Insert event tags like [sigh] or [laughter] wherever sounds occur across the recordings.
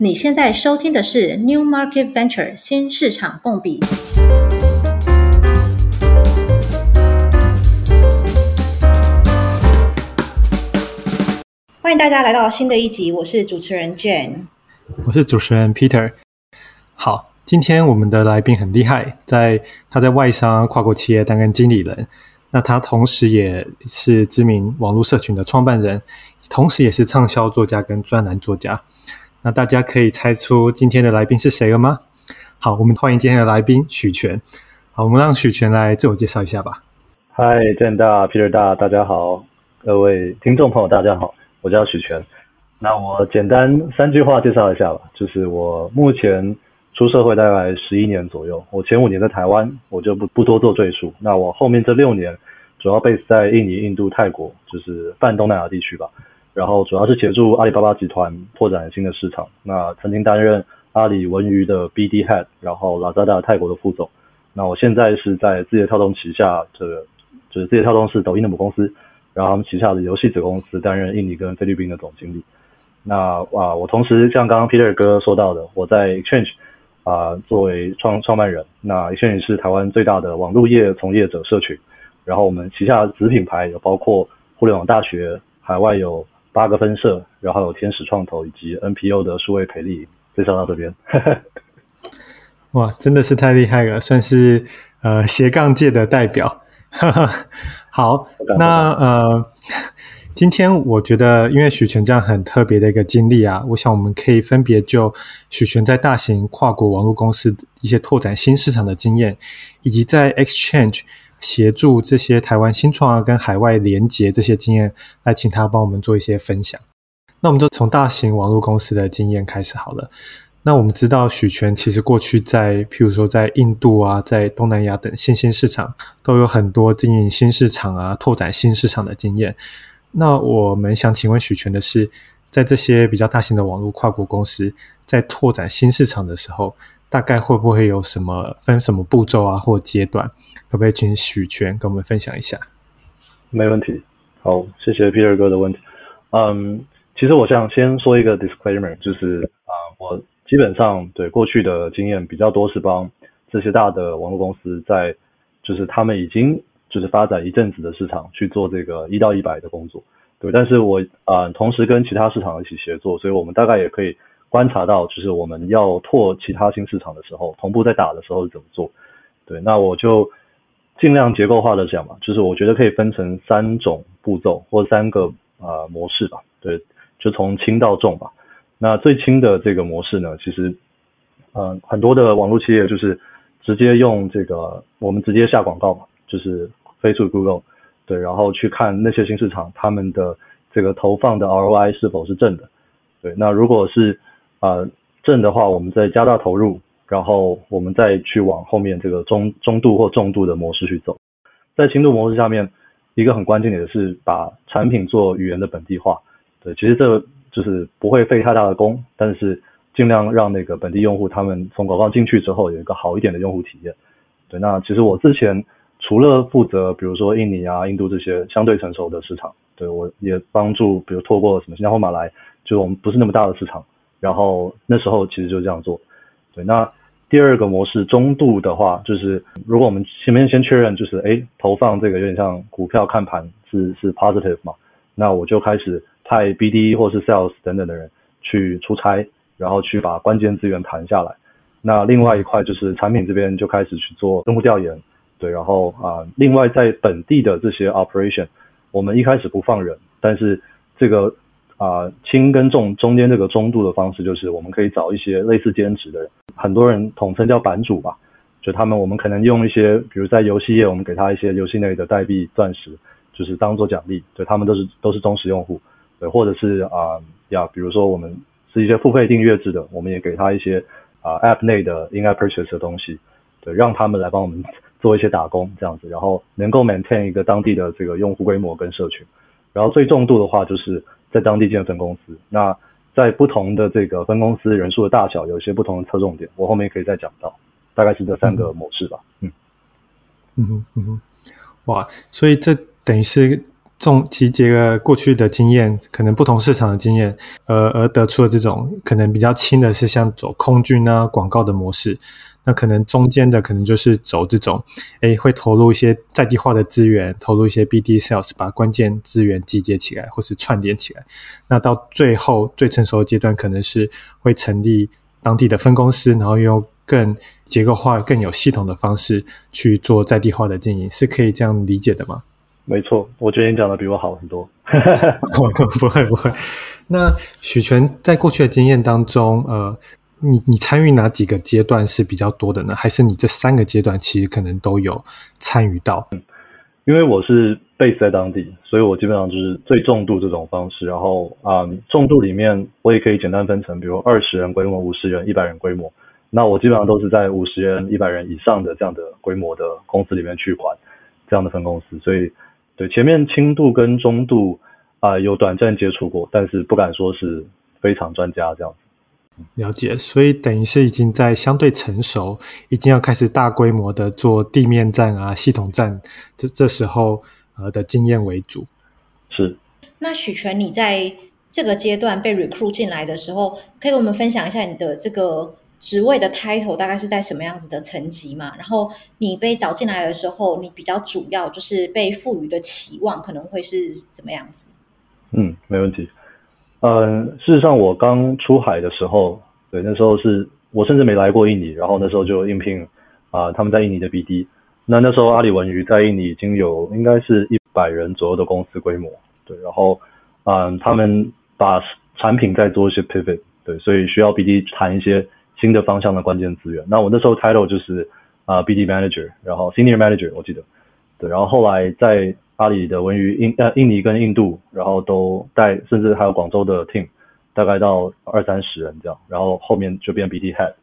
你现在收听的是 New Market Venture 新市场共比。欢迎大家来到新的一集，我是主持人 Jane，我是主持人 Peter。好，今天我们的来宾很厉害，在他在外商跨国企业担任经理人，那他同时也是知名网络社群的创办人，同时也是畅销作家跟专栏作家。那大家可以猜出今天的来宾是谁了吗？好，我们欢迎今天的来宾许权。好，我们让许权来自我介绍一下吧。嗨，郑大，Peter 大，大家好，各位听众朋友，大家好，我叫许权。那我简单三句话介绍一下吧，就是我目前出社会大概十一年左右，我前五年在台湾，我就不不多做赘述。那我后面这六年主要 base 在印尼、印度、泰国，就是泛东南亚地区吧。然后主要是协助阿里巴巴集团拓展新的市场。那曾经担任阿里文娱的 BD Head，然后 Lazada 泰国的副总。那我现在是在字节跳动旗下，这个就是字节跳动是抖音的母公司，然后他们旗下的游戏子公司担任印尼跟菲律宾的总经理。那啊，我同时像刚刚 Peter 哥说到的，我在 Exchange 啊作为创创办人。那 Exchange 是台湾最大的网络业从业者社群。然后我们旗下子品牌有包括互联网大学，海外有。八个分社，然后有天使创投以及 NPO 的数位培力，介绍到这边。[laughs] 哇，真的是太厉害了，算是呃斜杠界的代表。[laughs] 好，那呃，[laughs] 今天我觉得，因为许权这样很特别的一个经历啊，我想我们可以分别就许权在大型跨国网络公司一些拓展新市场的经验，以及在 Exchange。协助这些台湾新创啊，跟海外连接这些经验，来请他帮我们做一些分享。那我们就从大型网络公司的经验开始好了。那我们知道许权其实过去在，譬如说在印度啊，在东南亚等新兴市场，都有很多经营新市场啊、拓展新市场的经验。那我们想请问许权的是，在这些比较大型的网络跨国公司，在拓展新市场的时候，大概会不会有什么分什么步骤啊，或阶段？可不可以请许权跟我们分享一下？没问题。好，谢谢 Peter 哥的问题。嗯，其实我想先说一个 disclaimer，就是啊、我基本上对过去的经验比较多是帮这些大的网络公司在，就是他们已经就是发展一阵子的市场去做这个一到一百的工作。对，但是我啊、同时跟其他市场一起协作，所以我们大概也可以观察到，就是我们要拓其他新市场的时候，同步在打的时候怎么做。对，那我就。尽量结构化的讲嘛，就是我觉得可以分成三种步骤或三个啊、模式吧。对，就从轻到重吧。那最轻的这个模式呢，其实嗯、很多的网络企业就是直接用这个我们直接下广告嘛，就是 Facebook、Google 对，然后去看那些新市场他们的这个投放的 ROI 是否是正的。对，那如果是、呃、正的话，我们再加大投入。然后我们再去往后面这个中中度或重度的模式去走，在轻度模式下面，一个很关键的是把产品做语言的本地化。对，其实这就是不会费太大的功，但是尽量让那个本地用户他们从广告进去之后有一个好一点的用户体验。对，那其实我之前除了负责比如说印尼啊、印度这些相对成熟的市场，对，我也帮助比如透过什么新加坡、马来，就是我们不是那么大的市场，然后那时候其实就这样做。对，那第二个模式中度的话，就是如果我们前面先确认，就是诶投放这个有点像股票看盘是是 positive 嘛，那我就开始派 BD 或是 Sales 等等的人去出差，然后去把关键资源谈下来。那另外一块就是产品这边就开始去做用户调研，对，然后啊，另外在本地的这些 operation，我们一开始不放人，但是这个。啊、轻跟重中间这个中度的方式，就是我们可以找一些类似兼职的，很多人统称叫版主吧，就他们我们可能用一些，比如在游戏业，我们给他一些游戏内的代币钻石，就是当做奖励，对他们都是都是忠实用户，对，或者是啊，呀、比如说我们是一些付费订阅制的，我们也给他一些啊、App 内的 In-App Purchase 的东西，对，让他们来帮我们 [laughs] 做一些打工这样子，然后能够 maintain 一个当地的这个用户规模跟社群，然后最重度的话就是。在当地建分公司，那在不同的这个分公司人数的大小，有一些不同的侧重点，我后面可以再讲到，大概是这三个模式吧。嗯，嗯哼嗯哼，哇，所以这等于是重集结了过去的经验，可能不同市场的经验，而而得出的这种可能比较轻的是像走空军啊广告的模式，那可能中间的可能就是走这种，哎，会投入一些在地化的资源，投入一些 BD sales，把关键资源集结起来或是串联起来。那到最后最成熟的阶段，可能是会成立当地的分公司，然后用更结构化、更有系统的方式去做在地化的经营，是可以这样理解的吗？没错，我觉得你讲的比我好很多。[laughs] 不会不会。那许权在过去的经验当中，呃，你你参与哪几个阶段是比较多的呢？还是你这三个阶段其实可能都有参与到？嗯，因为我是 base 在当地，所以我基本上就是最重度这种方式。然后啊，嗯，重度里面我也可以简单分成，比如二十人规模、五十人、一百人规模。那我基本上都是在五十人、一百人以上的这样的规模的公司里面去管这样的分公司，所以。对，前面轻度跟中度啊、有短暂接触过，但是不敢说是非常专家这样子。了解，所以等于是已经在相对成熟，已经要开始大规模的做地面站啊、系统站，这这时候呃的经验为主。是。那许全，你在这个阶段被 recruit 进来的时候，可以跟我们分享一下你的这个。职位的 title 大概是在什么样子的层级嘛？然后你被找进来的时候，你比较主要就是被赋予的期望可能会是怎么样子？嗯，没问题。嗯，事实上我刚出海的时候，对，那时候是我甚至没来过印尼，然后那时候就应聘啊、他们在印尼的 BD。那那时候阿里文娱在印尼已经有应该是一百人左右的公司规模，对，然后嗯，他们把产品在做一些 pivot，对，所以需要 BD 谈一些。新的方向的关键资源。那我那时候 title 就是啊、BD Manager，然后 Senior Manager 我记得，对，然后后来在阿里的文娱印呃印尼跟印度，然后都带，甚至还有广州的 team，大概到二三十人这样，然后后面就变 BD Head。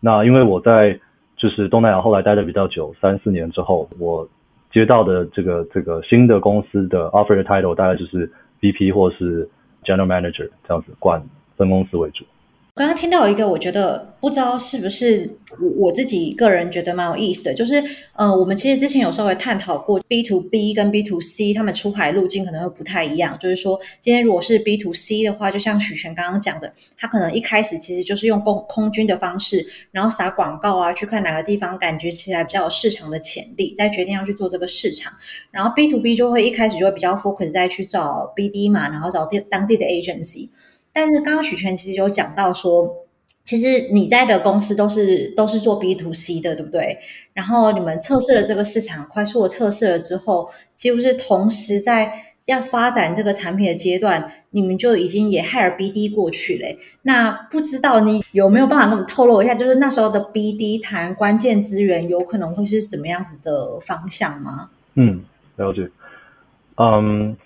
那因为我在就是东南亚后来待的比较久，三四年之后，我接到的这个这个新的公司的 offer 的 title 大概就是 VP 或是 General Manager 这样子，管分公司为主。刚刚听到一个，我觉得不知道是不是我我自己个人觉得蛮有意思的，就是呃，我们其实之前有稍微探讨过 B to B 跟 B to C 他们出海路径可能会不太一样。就是说，今天如果是 B to C 的话，就像许诠刚刚讲的，他可能一开始其实就是用空空军的方式，然后撒广告啊，去看哪个地方感觉起来比较有市场的潜力，再决定要去做这个市场。然后 B to B 就会一开始就会比较 focus 在去找 BD 嘛，然后找地当地的 agency。但是刚刚许诠其实有讲到说，其实你在的公司都是都是做 B to C 的，对不对？然后你们测试了这个市场，快速的测试了之后，几乎是同时在要发展这个产品的阶段，你们就已经也 hire BD 过去嘞。那不知道你有没有办法跟我们透露一下，就是那时候的 BD 谈关键资源，有可能会是怎么样子的方向吗？嗯，了解。嗯。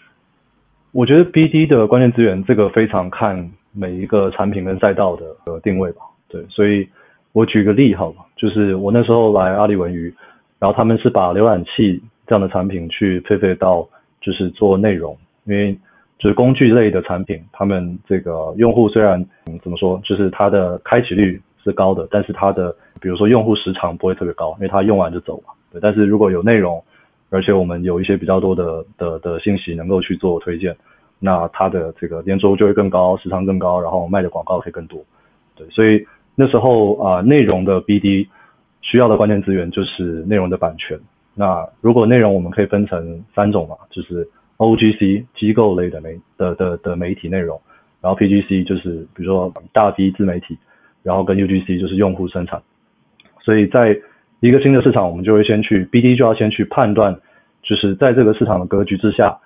我觉得 BD 的关键资源，这个非常看每一个产品跟赛道的呃定位吧。对，所以我举个例好了，就是我那时候来阿里文娱，然后他们是把浏览器这样的产品去配备到就是做内容，因为就是工具类的产品，他们这个用户虽然怎么说，就是它的开启率是高的，但是它的比如说用户时长不会特别高，因为它用完就走了。对，但是如果有内容，而且我们有一些比较多的的的信息能够去做推荐，那它的这个黏着就会更高，时长更高，然后卖的广告可以更多。对，所以那时候啊、内容的 BD 需要的关键资源就是内容的版权。那如果内容我们可以分成三种嘛，就是 OGC 机构类的媒的的的媒体内容，然后 PGC 就是比如说大 V 自媒体，然后跟 UGC 就是用户生产。所以在一个新的市场，我们就会先去 BD，就要先去判断，就是在这个市场的格局之下，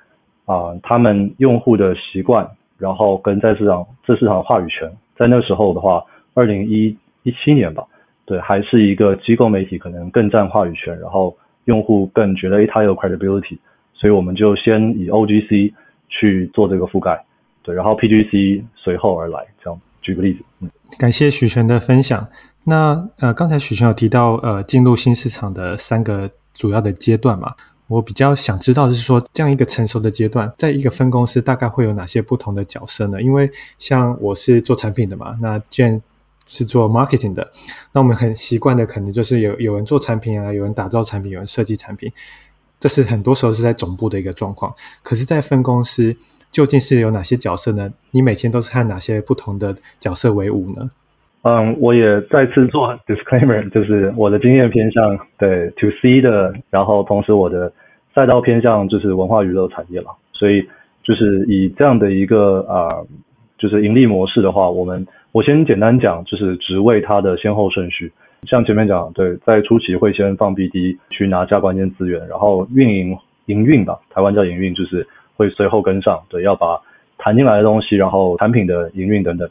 啊、他们用户的习惯，然后跟在市场这市场的话语权，在那时候的话，二零一一七年吧，对，还是一个机构媒体可能更占话语权，然后用户更觉得诶它有 credibility，所以我们就先以 OGC 去做这个覆盖，对，然后 PGC 随后而来，这样。举个例子，嗯，感谢许权的分享。那呃，刚才许权有提到呃，进入新市场的三个主要的阶段嘛，我比较想知道的是说，这样一个成熟的阶段，在一个分公司大概会有哪些不同的角色呢？因为像我是做产品的嘛，那 Jen 是做 marketing 的，那我们很习惯的可能就是有有人做产品啊，有人打造产品，有人设计产品。这是很多时候是在总部的一个状况。可是，在分公司究竟是有哪些角色呢？你每天都是和哪些不同的角色为伍呢？嗯，我也再次做 disclaimer，就是我的经验偏向对 to C 的，然后同时我的赛道偏向就是文化娱乐产业了，所以就是以这样的一个啊、就是盈利模式的话，我们我先简单讲，就是职位它的先后顺序，像前面讲，对，在初期会先放 BD 去拿下关键资源，然后运营营运吧，台湾叫营运，就是会随后跟上，对，要把谈进来的东西，然后产品的营运等等，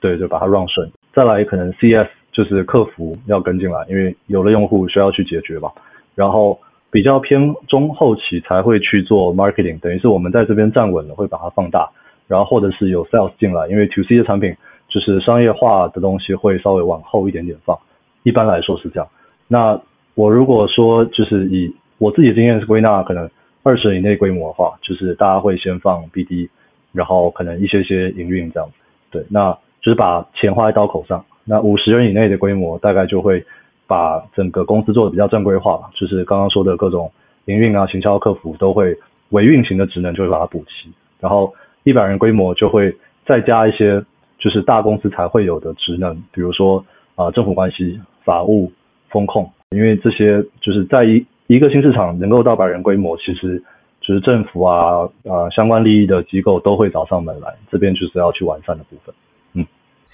对，就把它 run 顺。再来可能 CS 就是客服要跟进来，因为有了用户需要去解决吧。然后比较偏中后期才会去做 marketing，等于是我们在这边站稳了，会把它放大。然后或者是有 sales 进来，因为 to C 的产品就是商业化的东西会稍微往后一点点放。一般来说是这样。那我如果说就是以我自己的经验是归纳，可能二十人以内规模的话，就是大家会先放 BD，然后可能一些些营运这样。对，那。就是把钱花在刀口上，那五十人以内的规模，大概就会把整个公司做的比较正规化，就是刚刚说的各种营运啊、行销、客服都会为运行的职能就会把它补齐，然后一百人规模就会再加一些就是大公司才会有的职能，比如说啊、政府关系、法务、风控，因为这些就是在一一个新市场能够到百人规模，其实就是政府啊啊、相关利益的机构都会找上门来，这边就是要去完善的部分。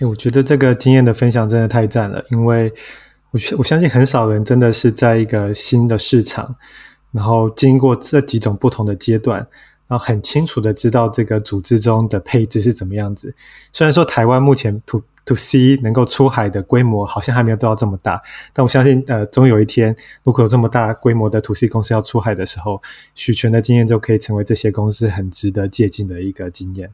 欸，我觉得这个经验的分享真的太赞了，因为我我相信很少人真的是在一个新的市场，然后经过这几种不同的阶段，然后很清楚的知道这个组织中的配置是怎么样子。虽然说台湾目前 to to C 能够出海的规模好像还没有到这么大，但我相信呃，总有一天如果有这么大规模的 to C 公司要出海的时候，许权的经验就可以成为这些公司很值得借鉴的一个经验。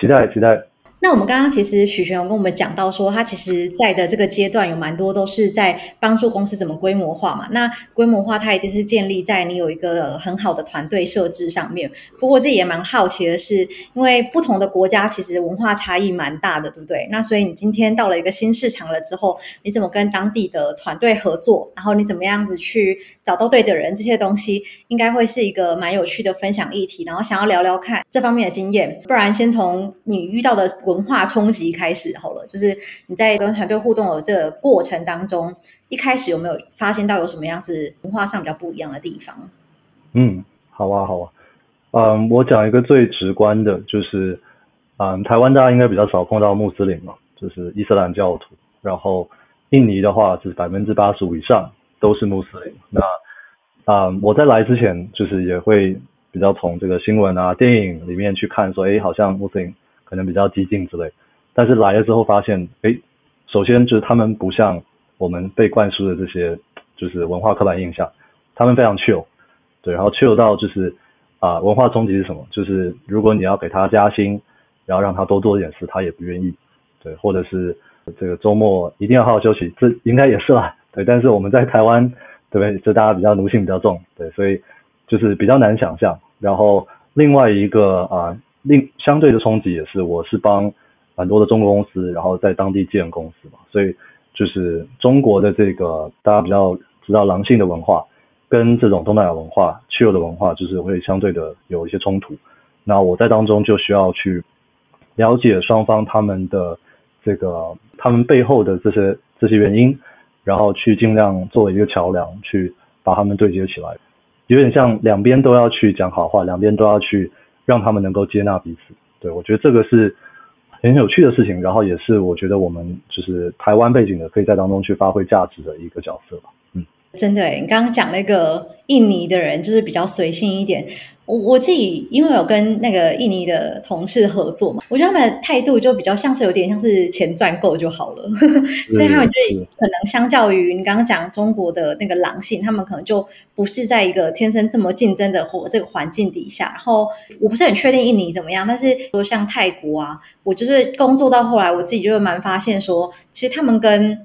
期待，期待。那我们刚刚其实许权有跟我们讲到说，他其实在的这个阶段有蛮多都是在帮助公司怎么规模化嘛。那规模化它一定是建立在你有一个很好的团队设置上面。不过这也蛮好奇的是，因为不同的国家其实文化差异蛮大的，对不对？那所以你今天到了一个新市场了之后，你怎么跟当地的团队合作？然后你怎么样子去找到对的人？这些东西应该会是一个蛮有趣的分享议题。然后想要聊聊看这方面的经验，不然先从你遇到的。文化冲击开始好了，就是你在跟团队互动的这个过程当中，一开始有没有发现到有什么样子文化上比较不一样的地方？嗯，好啊，好啊，嗯，我讲一个最直观的，就是，嗯，台湾大家应该比较少碰到穆斯林嘛，就是伊斯兰教徒，然后印尼的话，就是百分之八十五以上都是穆斯林。那，嗯，我在来之前，就是也会比较从这个新闻啊、电影里面去看，说，哎，好像穆斯林。可能比较激进之类，但是来了之后发现，诶，首先就是他们不像我们被灌输的这些，就是文化刻板印象，他们非常 chill，对，然后 chill 到就是啊、文化冲击是什么？就是如果你要给他加薪，然后让他多做一点事，他也不愿意，对，或者是这个周末一定要好好休息，这应该也是啦，对，但是我们在台湾，对不对？就大家比较奴性比较重，对，所以就是比较难想象。然后另外一个啊。另相对的冲击也是，我是帮很多的中国公司，然后在当地建公司嘛，所以就是中国的这个大家比较知道狼性的文化，跟这种东南亚文化、西欧的文化，就是会相对的有一些冲突。那我在当中就需要去了解双方他们的这个他们背后的这些这些原因，然后去尽量作为一个桥梁，去把他们对接起来，有点像两边都要去讲好话，两边都要去。让他们能够接纳彼此，对，我觉得这个是很有趣的事情，然后也是我觉得我们就是台湾背景的，可以在当中去发挥价值的一个角色吧。嗯，真的，你刚刚讲那个印尼的人就是比较随性一点。我我自己因为有跟那个印尼的同事合作嘛，我觉得他们的态度就比较像是有点像是钱赚够就好了，[laughs] 所以他们就可能相较于你刚刚讲中国的那个狼性，他们可能就不是在一个天生这么竞争的或这个环境底下。然后我不是很确定印尼怎么样，但是说像泰国啊，我就是工作到后来，我自己就会蛮发现说，其实他们跟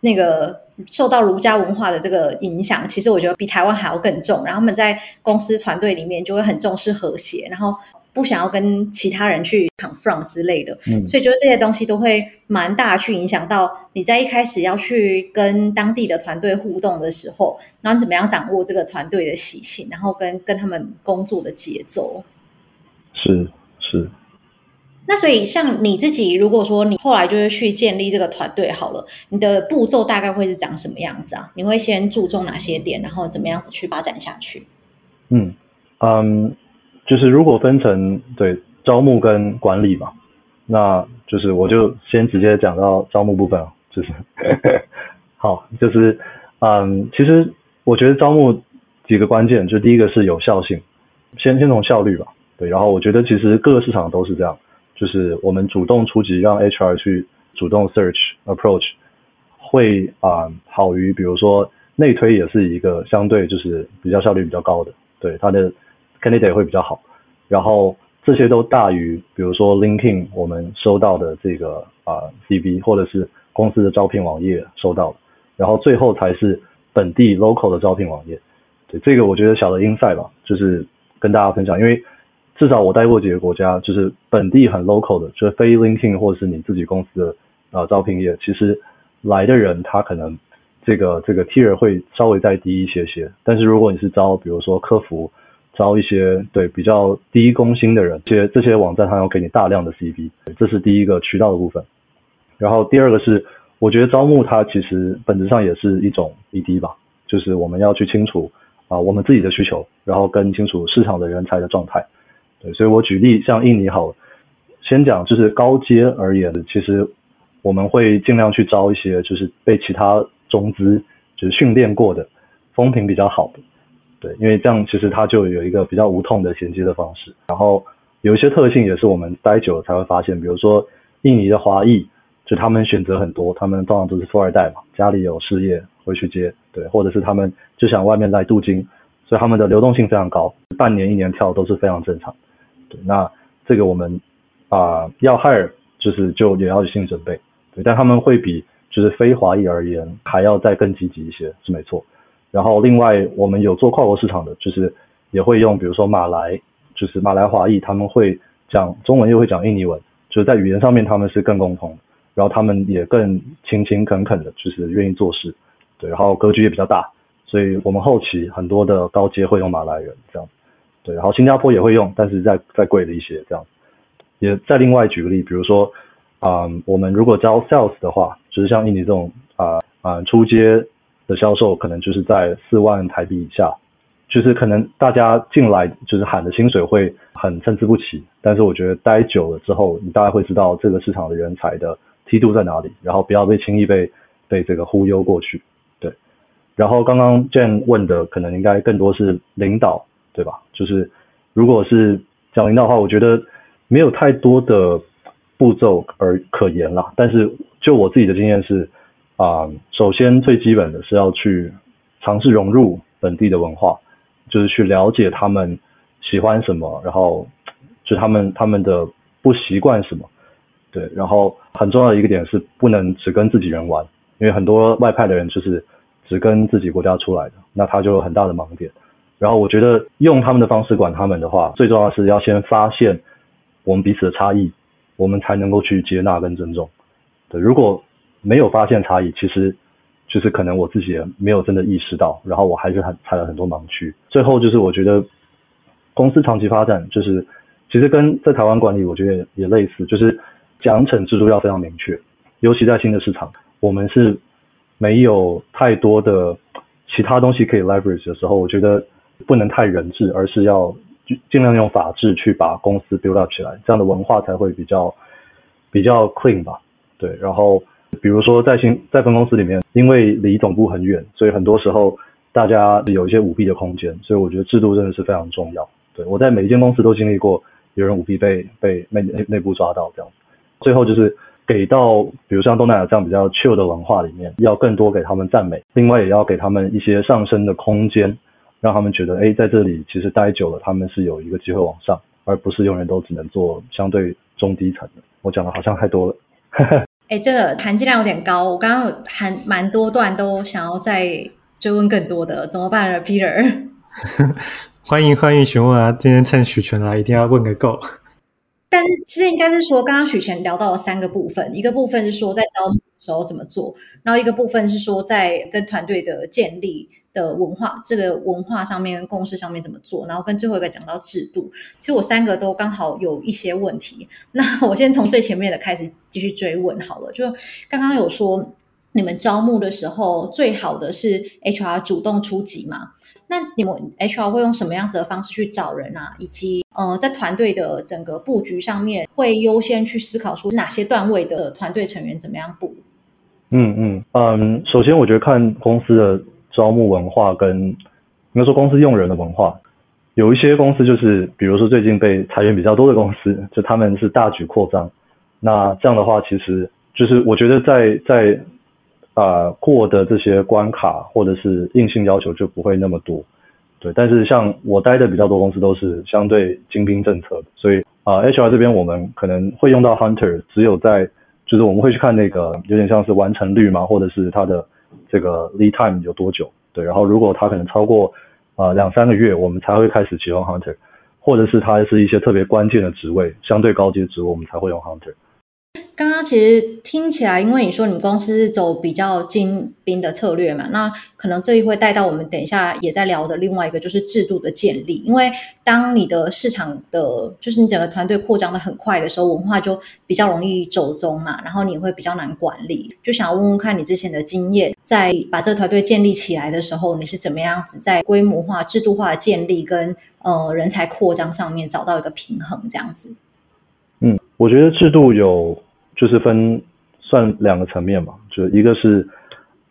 那个。受到儒家文化的这个影响，其实我觉得比台湾还要更重。然后他们在公司团队里面就会很重视和谐，然后不想要跟其他人去 confront 之类的，嗯，所以就是这些东西都会蛮大去影响到你在一开始要去跟当地的团队互动的时候，然后你怎么样掌握这个团队的习性，然后跟跟他们工作的节奏。是是。那所以像你自己，如果说你后来就是去建立这个团队好了，你的步骤大概会是长什么样子啊？你会先注重哪些点，然后怎么样子去发展下去？嗯嗯，就是如果分成对招募跟管理嘛，那就是我就先直接讲到招募部分啊，就是 [laughs] 好，就是嗯，其实我觉得招募几个关键，就第一个是有效性，先先从效率吧，对，然后我觉得其实各个市场都是这样。就是我们主动出击，让 HR 去主动 search approach，会啊、好于比如说内推也是一个相对就是比较效率比较高的，对，它的 candidate 会比较好，然后这些都大于比如说 linking 我们收到的这个啊、CV 或者是公司的招聘网页收到，然后最后才是本地 local 的招聘网页，对，这个我觉得小的 insight 吧，就是跟大家分享，因为。至少我待过几个国家，就是本地很 local 的，就是非 LinkedIn 或者是你自己公司的呃招聘页，其实来的人他可能这个这个 tier 会稍微再低一些些。但是如果你是招，比如说客服，招一些对比较低工薪的人，这些这些网站它要给你大量的 CV，这是第一个渠道的部分。然后第二个是，我觉得招募它其实本质上也是一种 BD 吧，就是我们要去清楚啊、我们自己的需求，然后跟清楚市场的人才的状态。对，所以我举例，像印尼好，先讲就是高阶而言的，其实我们会尽量去招一些就是被其他中资就是训练过的，风评比较好的，对，因为这样其实它就有一个比较无痛的衔接的方式。然后有一些特性也是我们待久了才会发现，比如说印尼的华裔，就他们选择很多，他们通常都是富二代嘛，家里有事业会去接，对，或者是他们就想外面来镀金，所以他们的流动性非常高，半年一年跳都是非常正常。对，那这个我们啊、要 hire 就是就也要有心理准备，对，但他们会比就是非华裔而言还要再更积极一些，是没错。然后另外我们有做跨国市场的，就是也会用比如说马来，就是马来华裔，他们会讲中文又会讲印尼文，就是在语言上面他们是更共同，然后他们也更勤勤恳恳的，就是愿意做事，对，然后格局也比较大，所以我们后期很多的高阶会用马来人这样。对，然后新加坡也会用，但是再再贵了一些，这样。也再另外举个例，比如说，啊、嗯，我们如果招 sales 的话，就是像印尼这种啊啊、呃、初阶的销售，可能就是在四万台币以下，就是可能大家进来就是喊的薪水会很参差不齐，但是我觉得待久了之后，你大概会知道这个市场的人才的梯度在哪里，然后不要被轻易被被这个忽悠过去。对，然后刚刚 Jane 问的可能应该更多是领导。对吧？就是如果是讲领导的话，我觉得没有太多的步骤而可言啦。但是就我自己的经验是，啊、首先最基本的是要去尝试融入本地的文化，就是去了解他们喜欢什么，然后就他们他们的不习惯什么。对，然后很重要的一个点是不能只跟自己人玩，因为很多外派的人就是只跟自己国家出来的，那他就有很大的盲点。然后我觉得用他们的方式管他们的话，最重要是要先发现我们彼此的差异，我们才能够去接纳跟尊重。对，如果没有发现差异，其实就是可能我自己也没有真的意识到，然后我还是很踩了很多盲区。最后就是我觉得公司长期发展，就是其实跟在台湾管理，我觉得也，也类似，就是奖惩制度要非常明确，尤其在新的市场，我们是没有太多的其他东西可以 leverage 的时候，我觉得。不能太人治，而是要尽量用法治去把公司 build up 起来，这样的文化才会比较比较 clean 吧。对，然后比如说在新在分公司里面，因为离总部很远，所以很多时候大家有一些舞弊的空间，所以我觉得制度真的是非常重要。对，我在每一间公司都经历过有人舞弊被被内内部抓到这样。最后就是给到比如像东南亚这样比较 chill 的文化里面，要更多给他们赞美，另外也要给他们一些上升的空间。让他们觉得，哎，在这里其实待久了，他们是有一个机会往上，而不是永远都只能做相对中低层的。我讲的好像太多了。[laughs] 哎，这个含金量有点高，我刚刚有含蛮多段都想要再追问更多的，怎么办呢，Peter？[laughs] 欢迎欢迎询问啊！今天趁许权来，一定要问个够。[laughs] 但是其实应该是说，刚刚许权聊到了三个部分，一个部分是说在招募的时候怎么做，然后一个部分是说在跟团队的建立的文化，这个文化上面共识上面怎么做，然后跟最后一个讲到制度。其实我三个都刚好有一些问题，那我先从最前面的开始继续追问好了。就刚刚有说你们招募的时候，最好的是 HR 主动出击嘛？那你们 HR 会用什么样子的方式去找人啊？以及呃，在团队的整个布局上面，会优先去思考出哪些段位的团队成员怎么样布？嗯嗯嗯，首先我觉得看公司的招募文化跟应该说公司用人的文化，有一些公司就是比如说最近被裁员比较多的公司，就他们是大举扩张，那这样的话其实就是我觉得在在。啊，过的这些关卡或者是硬性要求就不会那么多，对。但是像我待的比较多公司都是相对精兵政策，所以啊，HR 这边我们可能会用到 Hunter，只有在就是我们会去看那个有点像是完成率嘛，或者是它的这个 lead time 有多久，对。然后如果它可能超过啊两三个月，我们才会开始启用 Hunter，或者是它是一些特别关键的职位，相对高级的职位，我们才会用 Hunter。刚刚其实听起来，因为你说你公司是走比较精兵的策略嘛，那可能这一会带到我们等一下也在聊的另外一个就是制度的建立。因为当你的市场的，就是你整个团队扩张的很快的时候，文化就比较容易走中嘛，然后你会比较难管理。就想要问问看你之前的经验，在把这个团队建立起来的时候，你是怎么样子在规模化、制度化的建立跟呃人才扩张上面找到一个平衡，这样子？嗯，我觉得制度有。就是分算两个层面嘛，就是一个是，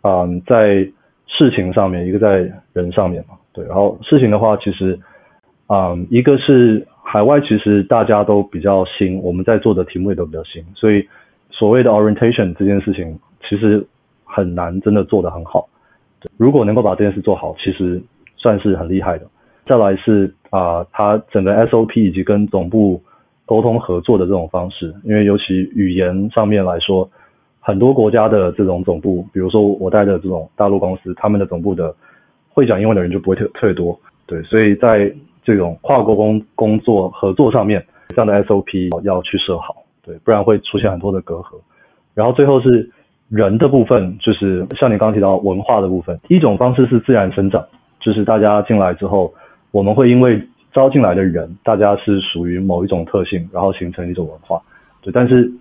嗯，在事情上面，一个在人上面嘛，对。然后事情的话，其实，嗯，一个是海外，其实大家都比较新，我们在做的题目也都比较新，所以所谓的 orientation 这件事情，其实很难真的做得很好。如果能够把这件事做好，其实算是很厉害的。再来是啊，它整个 SOP 以及跟总部。沟通合作的这种方式，因为尤其语言上面来说，很多国家的这种总部，比如说我带的这种大陆公司，他们的总部的会讲英文的人就不会特特别多，对，所以在这种跨国工工作合作上面，这样的 SOP 要去设好，对，不然会出现很多的隔阂。然后最后是人的部分，就是像你刚刚提到文化的部分，一种方式是自然生长，就是大家进来之后，我们会因为招进来的人，大家是属于某一种特性，然后形成一种文化。对，但是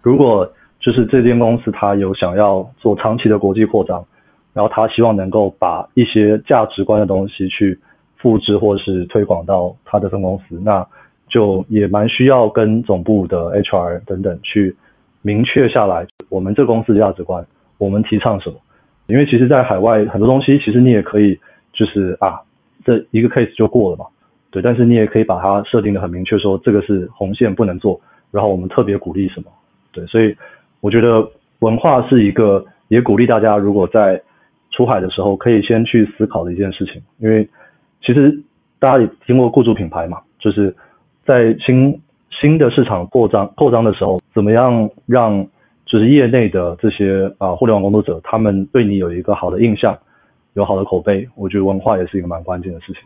如果就是这间公司它有想要做长期的国际扩张，然后他希望能够把一些价值观的东西去复制或是推广到他的分公司，那就也蛮需要跟总部的 HR 等等去明确下来，我们这公司的价值观，我们提倡什么？因为其实，在海外很多东西，其实你也可以就是啊，这一个 case 就过了嘛。对，但是你也可以把它设定的很明确，说这个是红线不能做，然后我们特别鼓励什么。对，所以我觉得文化是一个也鼓励大家，如果在出海的时候可以先去思考的一件事情，因为其实大家也听过雇主品牌嘛，就是在新新的市场扩张扩张的时候，怎么样让就是业内的这些啊互联网工作者，他们对你有一个好的印象，有好的口碑，我觉得文化也是一个蛮关键的事情。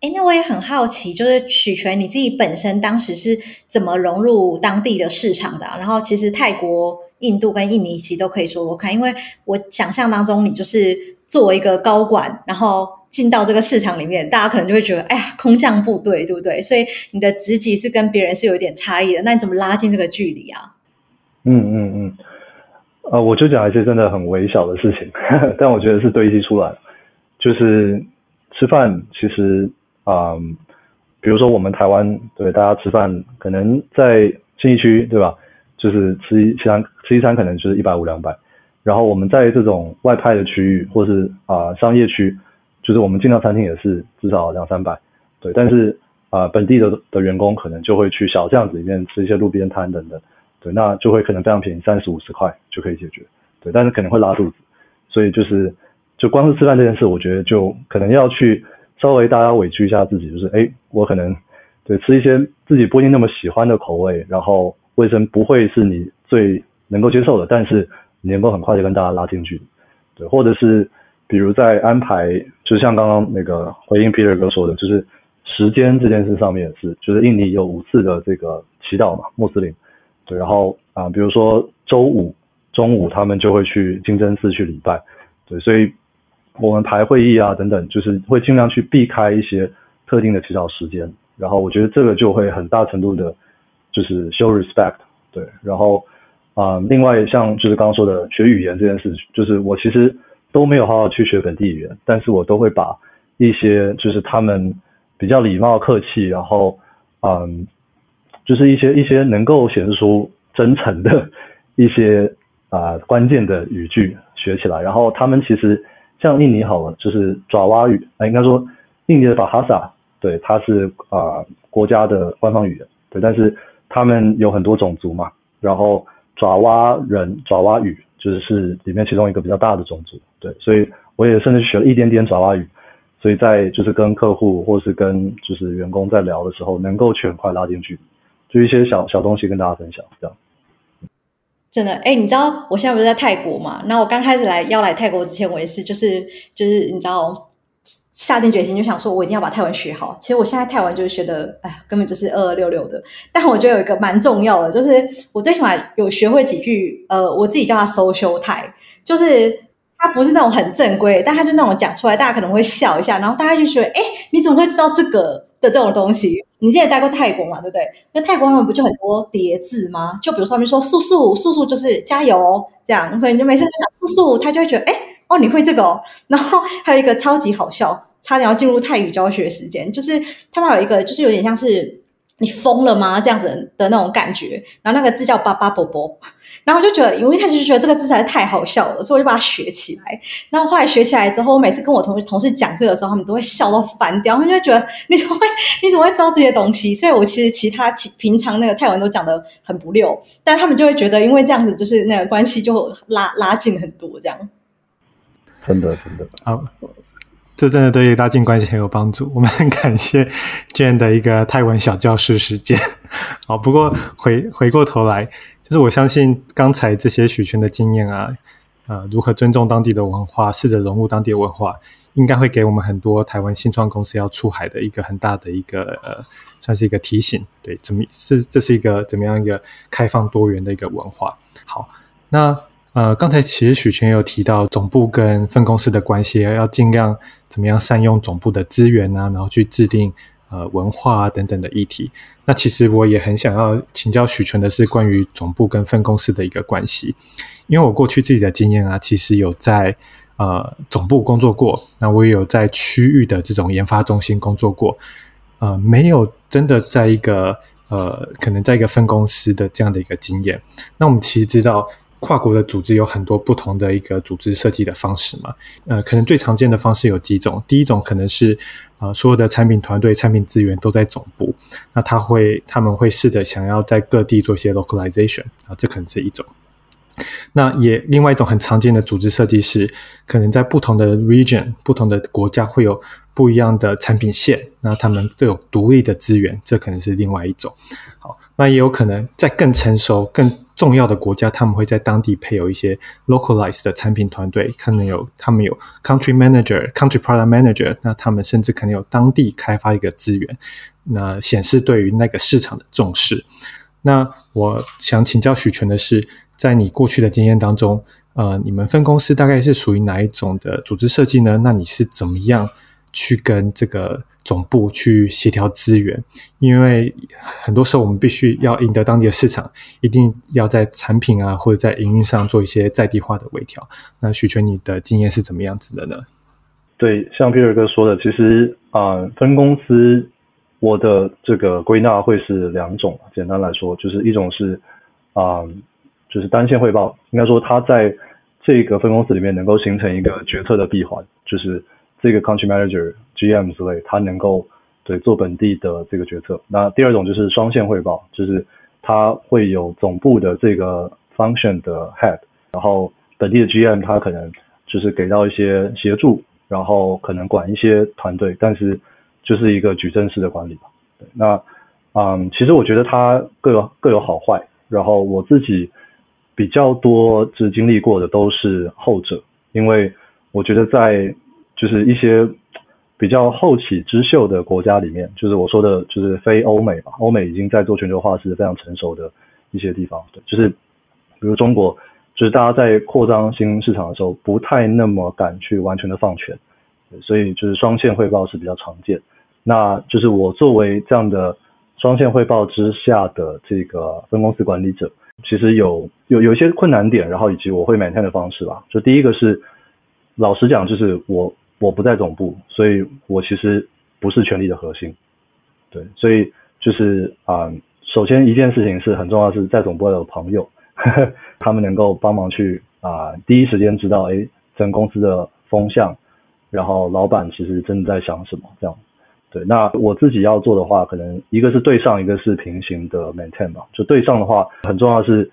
哎，那我也很好奇，就是许诠你自己本身当时是怎么融入当地的市场的？然后其实泰国、印度跟印尼其实都可以说说看，因为我想象当中你就是作为一个高管，然后进到这个市场里面，大家可能就会觉得，哎呀，空降部队，对不对？所以你的职级是跟别人是有一点差异的。那你怎么拉近这个距离啊？嗯嗯嗯，呃，我就讲一些真的很微小的事情，[laughs] 但我觉得是堆积出来，就是吃饭其实。嗯，比如说我们台湾对大家吃饭，可能在信义区对吧？就是吃一餐吃一餐可能就是一百五两百，然后我们在这种外派的区域或是啊、商业区，就是我们进到餐厅也是至少两三百，对。但是啊、本地的的员工可能就会去小巷子里面吃一些路边摊等等，对，那就会可能非常便宜，三十五十块就可以解决，对。但是可能会拉肚子，所以就是就光是吃饭这件事，我觉得就可能要去。稍微大家委屈一下自己，就是哎，我可能对吃一些自己不一定那么喜欢的口味，然后卫生不会是你最能够接受的，但是你能够很快就跟大家拉近距离，对，或者是比如在安排，就像刚刚那个回应 Peter 哥说的，就是时间这件事上面也是，就是印尼有五次的这个祈祷嘛，穆斯林，对，然后啊、比如说周五中午他们就会去清真寺去礼拜，对，所以我们排会议啊等等，就是会尽量去避开一些特定的起早时间，然后我觉得这个就会很大程度的，就是 show respect，对，然后啊、另外像就是刚刚说的学语言这件事，就是我其实。都没有好好去学本地语言，但是我都会把一些就是他们比较礼貌客气，然后嗯，就是一些一些能够显示出真诚的一些啊、关键的语句学起来。然后他们其实像印尼好了，就是爪哇语，啊应该说印尼的巴哈萨，对，它是啊、国家的官方语言，对，但是他们有很多种族嘛，然后爪哇人爪哇语。就是是里面其中一个比较大的种族，对，所以我也甚至学了一点点爪哇语，所以在就是跟客户或是跟就是员工在聊的时候，能够去很快拉近距离，就一些小小东西跟大家分享，这样。真的，哎，你知道我现在不是在泰国嘛？那我刚开始来要来泰国之前，我也是就是就是你知道。下定决心就想说，我一定要把泰文学好。其实我现在泰文就是学的，哎，根本就是二二六六的。但我觉得有一个蛮重要的，就是我最起码有学会几句，呃，我自己叫它 social 泰，就是它不是那种很正规，但它就那种讲出来，大家可能会笑一下，然后大家就觉得，哎，你怎么会知道这个的这种东西？你之前待过泰国嘛，对不对？那泰国他们不就很多叠字吗？就比如上面说素素素素就是加油这样，所以你就每次讲素素，他就会觉得，哎，哦，你会这个哦。然后还有一个超级好笑。差点要进入泰语教学时间，就是他们有一个，就是有点像是你疯了吗这样子的那种感觉。然后那个字叫“巴巴伯伯”，然后我就觉得，因为一开始就觉得这个字才是太好笑了，所以我就把它学起来。然后后来学起来之后，我每次跟我同同事讲这个的时候，他们都会笑到翻掉，他们就会觉得你怎么会你怎么会知道这些东西？所以我其实其他其平常那个泰文都讲的很不溜，但他们就会觉得，因为这样子就是那个关系就拉拉近很多，这样。真的，真的好。这真的对于拉近关系很有帮助。我们很感谢 Jane 的一个泰文小教室时间。好，不过回回过头来，就是我相信刚才这些许诠的经验啊，呃，如何尊重当地的文化，试着融入当地的文化，应该会给我们很多台湾新创公司要出海的一个很大的一个呃，算是一个提醒。对，怎么是这是一个怎么样一个开放多元的一个文化？好，那。呃，刚才其实许诠有提到总部跟分公司的关系，要尽量怎么样善用总部的资源啊，然后去制定呃文化啊等等的议题。那其实我也很想要请教许诠的是关于总部跟分公司的一个关系，因为我过去自己的经验啊，其实有在呃总部工作过，那我也有在区域的这种研发中心工作过，呃，没有真的在一个呃可能在一个分公司的这样的一个经验。那我们其实知道。跨国的组织有很多不同的一个组织设计的方式嘛，呃，可能最常见的方式有几种。第一种可能是，呃，所有的产品团队、产品资源都在总部，那他会他们会试着想要在各地做一些 localization 啊，这可能是一种。那也另外一种很常见的组织设计是，可能在不同的 region、不同的国家会有不一样的产品线，那他们都有独立的资源，这可能是另外一种。好，那也有可能在更成熟、更重要的国家，他们会在当地配有一些 localized 的产品团队，可能有他们有 country manager、country product manager，那他们甚至可能有当地开发一个资源，那显示对于那个市场的重视。那我想请教许诠的是，在你过去的经验当中，呃，你们分公司大概是属于哪一种的组织设计呢？那你是怎么样去跟这个总部去协调资源，因为很多时候我们必须要赢得当地的市场，一定要在产品啊或者在营运上做一些在地化的微调。那许全，你的经验是怎么样子的呢？对，像 Peter 哥说的，其实啊、分公司我的这个归纳会是两种。简单来说，就是一种是啊、就是单线汇报，应该说它在这个分公司里面能够形成一个决策的闭环，就是。这个 country manager、GM 之类，他能够对做本地的这个决策。那第二种就是双线汇报，就是他会有总部的这个 function 的 head，然后本地的 GM 他可能就是给到一些协助，然后可能管一些团队，但是就是一个矩阵式的管理吧。对，那嗯，其实我觉得他各有各有好坏，然后我自己比较多就是经历过的都是后者，因为。我觉得在就是一些比较后起之秀的国家里面，就是我说的，就是非欧美嘛，欧美已经在做全球化是非常成熟的一些地方，对，就是比如中国，就是大家在扩张新市场的时候，不太那么敢去完全的放权，所以就是双线汇报是比较常见。那就是我作为这样的双线汇报之下的这个分公司管理者，其实有有有一些困难点，然后以及我会 maintain 的方式吧。就第一个是，老实讲，就是我我不在总部，所以我其实不是权力的核心。对，所以就是啊、首先一件事情是很重要，是在总部要有朋友，呵 [laughs] 呵他们能够帮忙去啊、第一时间知道哎，整公司的风向，然后老板其实真的在想什么这样。对，那我自己要做的话，可能一个是对上，一个是平行的 maintain 嘛。就对上的话，很重要是，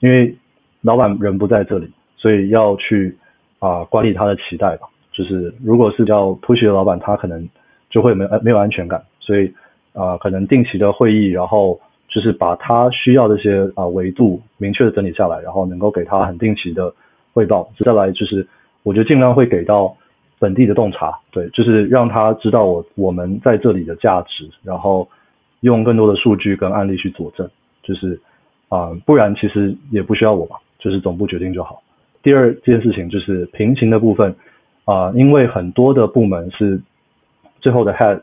因为老板人不在这里，所以要去啊、管理他的期待吧。就是如果是叫 push 的老板，他可能就会没没有安全感，所以啊、可能定期的会议，然后就是把他需要的一些啊、维度明确的整理下来，然后能够给他很定期的汇报。再来就是，我觉得尽量会给到。本地的洞察，对，就是让他知道我我们在这里的价值，然后用更多的数据跟案例去佐证，就是啊、不然其实也不需要我嘛，就是总部决定就好。第二件事情就是平行的部分啊、因为很多的部门是最后的 head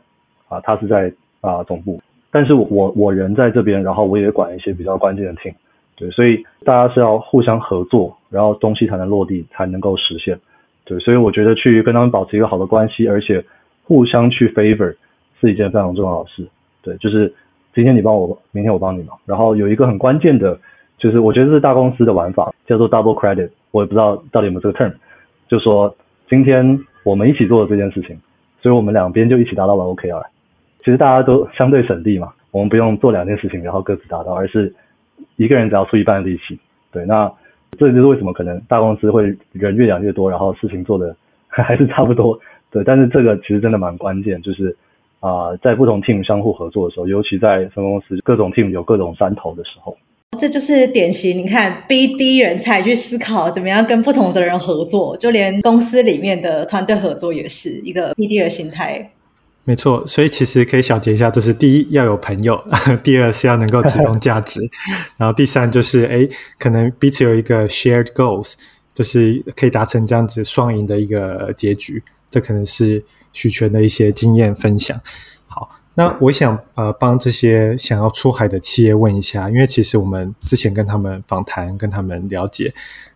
啊、他是在啊、总部，但是我我人在这边，然后我也管一些比较关键的 team，对，所以大家是要互相合作，然后东西才能落地，才能够实现。对，所以我觉得去跟他们保持一个好的关系，而且互相去 favor 是一件非常重要的事。对，就是今天你帮我，明天我帮你嘛。然后有一个很关键的，就是我觉得是大公司的玩法，叫做 double credit。我也不知道到底有没有这个 term，就说今天我们一起做了这件事情，所以我们两边就一起达到了 OKR。其实大家都相对省力嘛，我们不用做两件事情然后各自达到，而是一个人只要出一半力气。对，那。这就是为什么可能大公司会人越养越多，然后事情做的 [laughs] 还是差不多。对，但是这个其实真的蛮关键，就是啊、在不同 team 相互合作的时候，尤其在分公司各种 team 有各种山头的时候，这就是典型。你看 BD 人才去思考怎么样跟不同的人合作，就连公司里面的团队合作也是一个 BD 的心态。没错，所以其实可以小结一下，就是第一要有朋友，[laughs] 第二是要能够提供价值，[laughs] 然后第三就是诶，可能彼此有一个 shared goals，就是可以达成这样子双赢的一个结局。这可能是许权的一些经验分享。那我想呃帮这些想要出海的企业问一下，因为其实我们之前跟他们访谈，跟他们了解，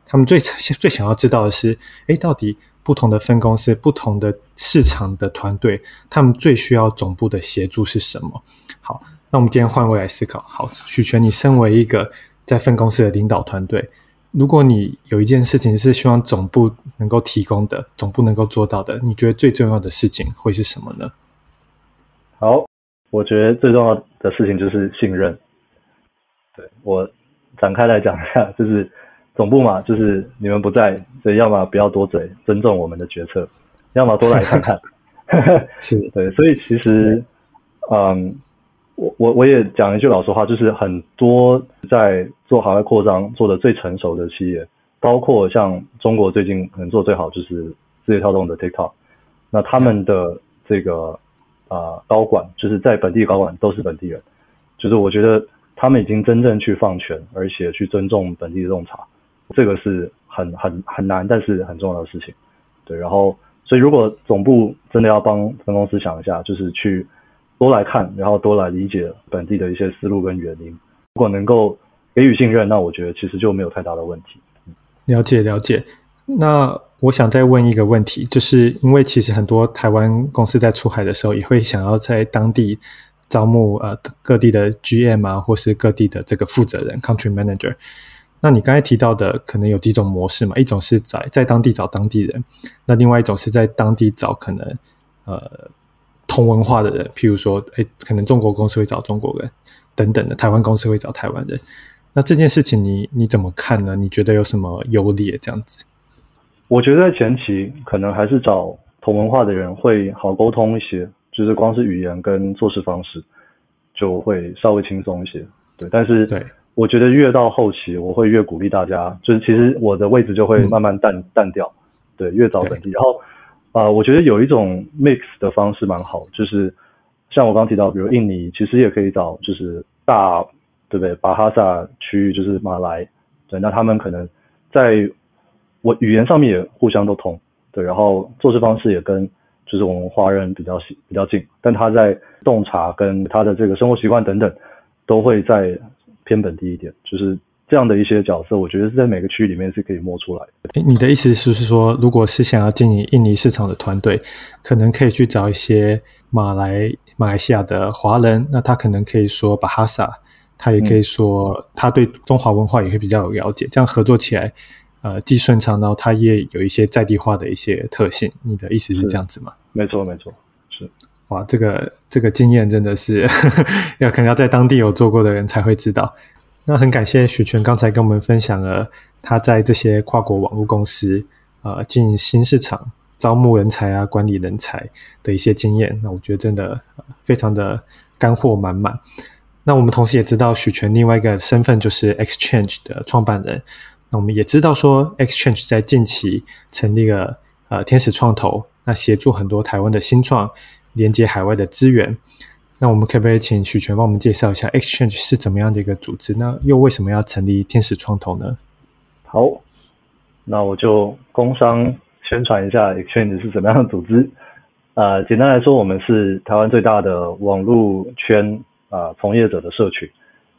他们最最想要知道的是，诶，到底。不同的分公司、不同的市场的团队，他们最需要总部的协助是什么？好，那我们今天换位来思考。好，许权，你身为一个在分公司的领导团队，如果你有一件事情是希望总部能够提供的，总部能够做到的，你觉得最重要的事情会是什么呢？好，我觉得最重要的事情就是信任。对，我展开来讲一下，[laughs] 就是。总部嘛，就是你们不在，所以要么不要多嘴，尊重我们的决策；要么多来看看。[laughs] 是 [laughs] 对，所以其实，嗯，我我我也讲一句老实话，就是很多在做海外扩张做的最成熟的企业，包括像中国最近可能做最好就是字节跳动的 TikTok，那他们的这个啊、呃、高管，就是在本地高管都是本地人，就是我觉得他们已经真正去放权，而且去尊重本地的洞察。这个是很很很难，但是很重要的事情，对。然后，所以如果总部真的要帮分公司想一下，就是去多来看，然后多来理解本地的一些思路跟原因。如果能够给予信任，那我觉得其实就没有太大的问题。了解了解。那我想再问一个问题，就是因为其实很多台湾公司在出海的时候，也会想要在当地招募呃各地的 GM 啊，或是各地的这个负责人 Country Manager。那你刚才提到的可能有几种模式嘛？一种是在在当地找当地人，那另外一种是在当地找可能呃同文化的人，譬如说，诶，可能中国公司会找中国人等等的，台湾公司会找台湾人。那这件事情你你怎么看呢？你觉得有什么优劣这样子？我觉得在前期可能还是找同文化的人会好沟通一些，就是光是语言跟做事方式就会稍微轻松一些。对，但是对。我觉得越到后期，我会越鼓励大家，就是其实我的位置就会慢慢淡淡掉，对，越早本地。然后啊、呃，我觉得有一种 mix 的方式蛮好，就是像我刚刚提到，比如印尼，其实也可以找就是大，对不对？巴哈萨区域就是马来，对，那他们可能在我语言上面也互相都通，对，然后做事方式也跟就是我们华人比较比较近，但他在洞察跟他的这个生活习惯等等，都会在偏本地一点，就是。这样的一些角色，我觉得是在每个区域里面是可以摸出来的。诶，你的意思是说，如果是想要经营印尼市场的团队，可能可以去找一些马来马来西亚的华人，那他可能可以说巴哈萨，他也可以说他对中华文化也会比较有了解，这样合作起来，呃，既顺畅，然后它也有一些在地化的一些特性。你的意思是这样子吗？没错，没错，是。哇，这个这个经验真的是 [laughs] 要可能要在当地有做过的人才会知道。那很感谢许权刚才跟我们分享了他在这些跨国网络公司呃经营新市场、招募人才啊、管理人才的一些经验。那我觉得真的非常的干货满满。那我们同时也知道许权另外一个身份就是 Exchange 的创办人。那我们也知道说，Exchange 在近期成立了呃天使创投，那协助很多台湾的新创连接海外的资源。那我们可不可以请许权帮我们介绍一下 Exchange 是怎么样的一个组织？那又为什么要成立天使创投呢？好，那我就工商宣传一下 Exchange 是怎么样的组织。呃，简单来说，我们是台湾最大的网络圈啊、从业者的社群。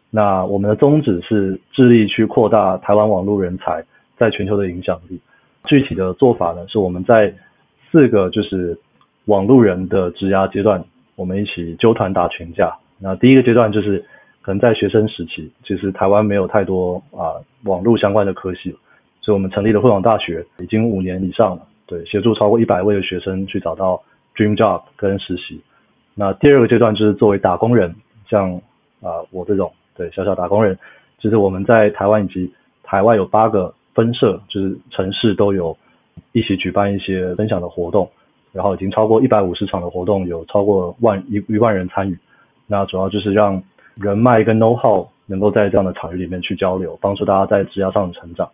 那我们的宗旨是致力去扩大台湾网络人才在全球的影响力。具体的做法呢，是我们在四个就是网络人的职涯阶段。我们一起揪团打群架。那第一个阶段就是可能在学生时期，其实台湾没有太多啊网络相关的科系，所以我们成立了慧网大学，已经五年以上了。对，协助超过一百位的学生去找到 dream job 跟实习。那第二个阶段就是作为打工人，像啊我这种对小小打工人，就是我们在台湾以及海外有八个分社，就是城市都有一起举办一些分享的活动。然后已经超过一百五十场的活动，有超过万一一万人参与。那主要就是让人脉跟 know how 能够在这样的场域里面去交流，帮助大家在职业上的成长。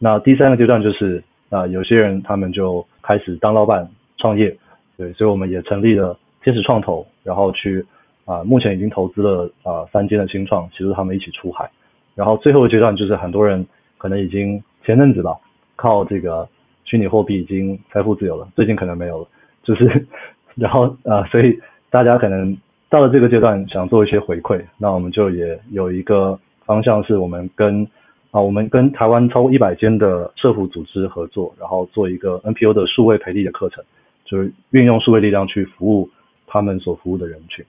那第三个阶段就是啊，有些人他们就开始当老板创业，对，所以我们也成立了天使创投，然后去啊，目前已经投资了啊三间的新创，协助他们一起出海。然后最后一阶段就是很多人可能已经前阵子吧，靠这个。虚拟货币已经财富自由了，最近可能没有了，就是，然后呃，所以大家可能到了这个阶段，想做一些回馈，那我们就也有一个方向，是我们跟啊，我们跟台湾超过一百间的社福组织合作，然后做一个 NPO 的数位培力的课程，就是运用数位力量去服务他们所服务的人群。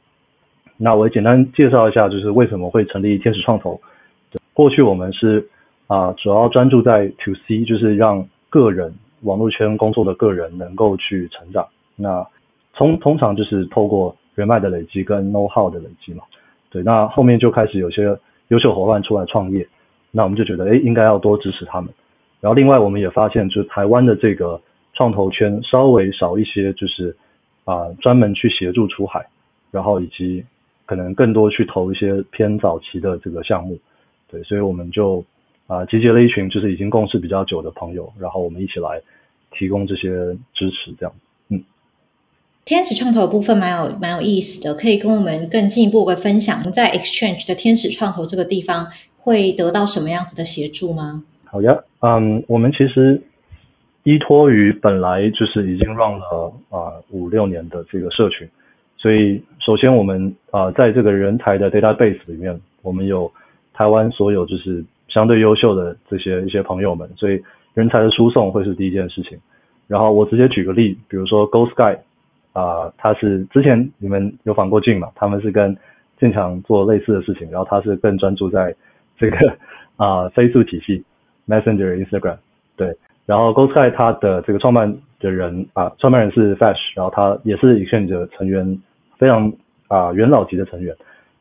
那我简单介绍一下，就是为什么会成立天使创投。过去我们是啊，主要专注在 To C，就是让个人。网络圈工作的个人能够去成长，那通通常就是透过人脉的累积跟 know how 的累积嘛，对，那后面就开始有些优秀伙伴出来创业，那我们就觉得，哎，应该要多支持他们。然后另外我们也发现，就是台湾的这个创投圈稍微少一些，就是啊、专门去协助出海，然后以及可能更多去投一些偏早期的这个项目，对，所以我们就。啊，集结了一群就是已经共事比较久的朋友，然后我们一起来提供这些支持，这样。嗯，天使创投部分蛮有蛮有意思的，可以跟我们更进一步的分享，在 Exchange 的天使创投这个地方会得到什么样子的协助吗？好呀，嗯，我们其实依托于本来就是已经 run 了啊五六年的这个社群，所以首先我们啊在这个人才的 database 里面，我们有台湾所有就是。相对优秀的这些一些朋友们，所以人才的输送会是第一件事情。然后我直接举个例，比如说 Go Sky 啊、他是之前你们有访过境嘛？他们是跟建强做类似的事情，然后他是更专注在这个啊飞速体系 Messenger Instagram 对。然后 Go Sky 他的这个创办的人啊，创办人是 Fash，然后他也是 XChange 的成员，非常啊元老级的成员，